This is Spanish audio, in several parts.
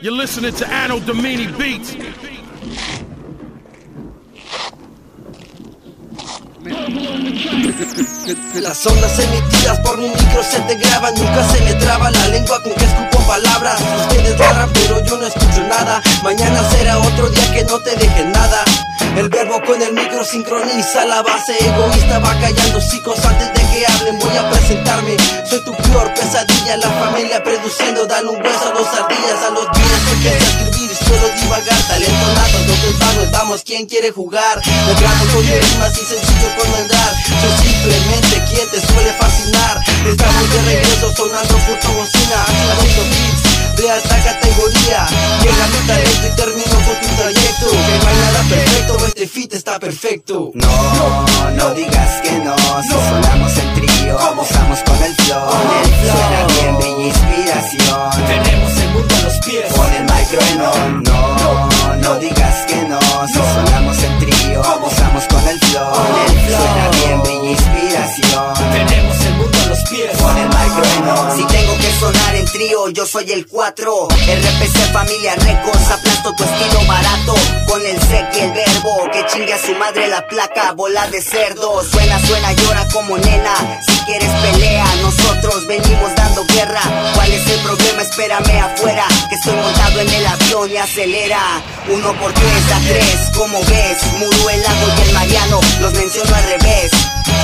You're listening to Anno Domini Beats. Las ondas emitidas por mi micro se te graban Nunca se me traba la lengua con que escupo palabras. Ustedes ladran pero yo no escucho nada. Mañana será otro día que no te dejen nada. El verbo con el micro sincroniza la base egoísta va callando chicos antes de que hablen. Voy a presentarme. Soy tu peor pesadilla la familia produciendo dale un hueso a los ardillas a los divagar talento nato entonces vamos vamos quién quiere jugar me grabo con rimas y sencillo con maldad soy simplemente quien te suele fascinar. Estamos de regreso sonando puto bocina haciendo beats de alta categoría llega mi talento y termino con tu trayecto. Que no perfecto este fit está perfecto. No, no digas que no, yo soy el 4. RPC Familia Records, aplasto tu estilo barato. Con el sec y el verbo, que chingue a su madre la placa, bola de cerdo. Suena, suena, llora como nena. Si quieres pelea, nosotros venimos dando guerra. ¿Cuál es el problema? Espérame afuera, que estoy montado en el avión y acelera. Uno por tres da tres, como ves, Muro el lago y el Mariano, los menciono al revés.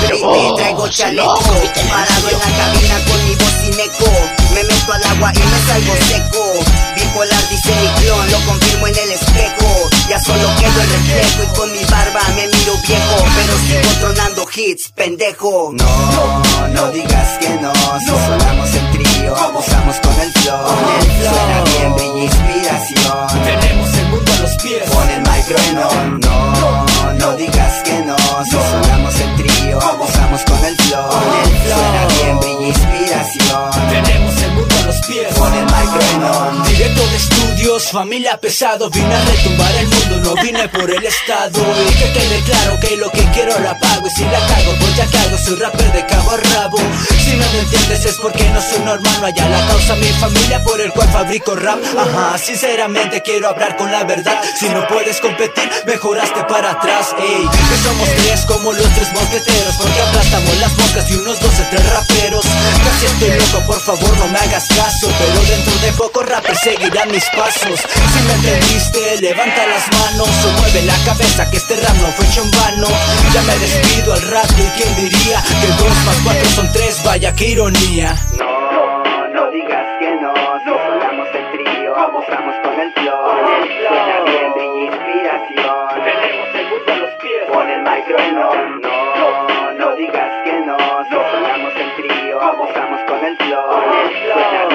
Baby, traigo chaleco, parado agua y me salgo seco. Bipolar dice mi clon, lo confirmo en el espejo. Ya solo quedo el reflejo y con mi barba me miro viejo. Pero sigo tronando hits, pendejo. No, no digas que no, si sonamos en trío, abusamos con el flow. Suena bien, brilla inspiración. tenemos el mundo a los pies Pon el micro en on. Familia pesado, vine a retumbar el mundo, no vine por el estado. Y que quede claro que lo que quiero lo pago y si la cago, pues ya cago, soy rapper de cabo a rabo. Si no me entiendes es porque no soy normal, no haya la causa mi familia por el cual fabrico rap. Ajá, sinceramente quiero hablar con la verdad. Si no puedes competir, mejoraste para atrás. Ey, que somos tres como los tres mosqueteros, porque aplastamos las moscas y unos dos tres raperos. Casi estoy loco, por favor no me hagas caso, pero dentro de poco rappers seguirán mis pasos. Si me entendiste, levanta las manos o mueve la cabeza que este rap no fue hecho en vano. Ya me despido al rato y quién diría que dos más cuatro son tres, vaya que ironía. No, no digas que no. Si sonamos en trío, abusamos con el flow. Suena bien, brilla inspiración. Tenemos el mundo a los pies. Pon el micro en on. No, no digas con el.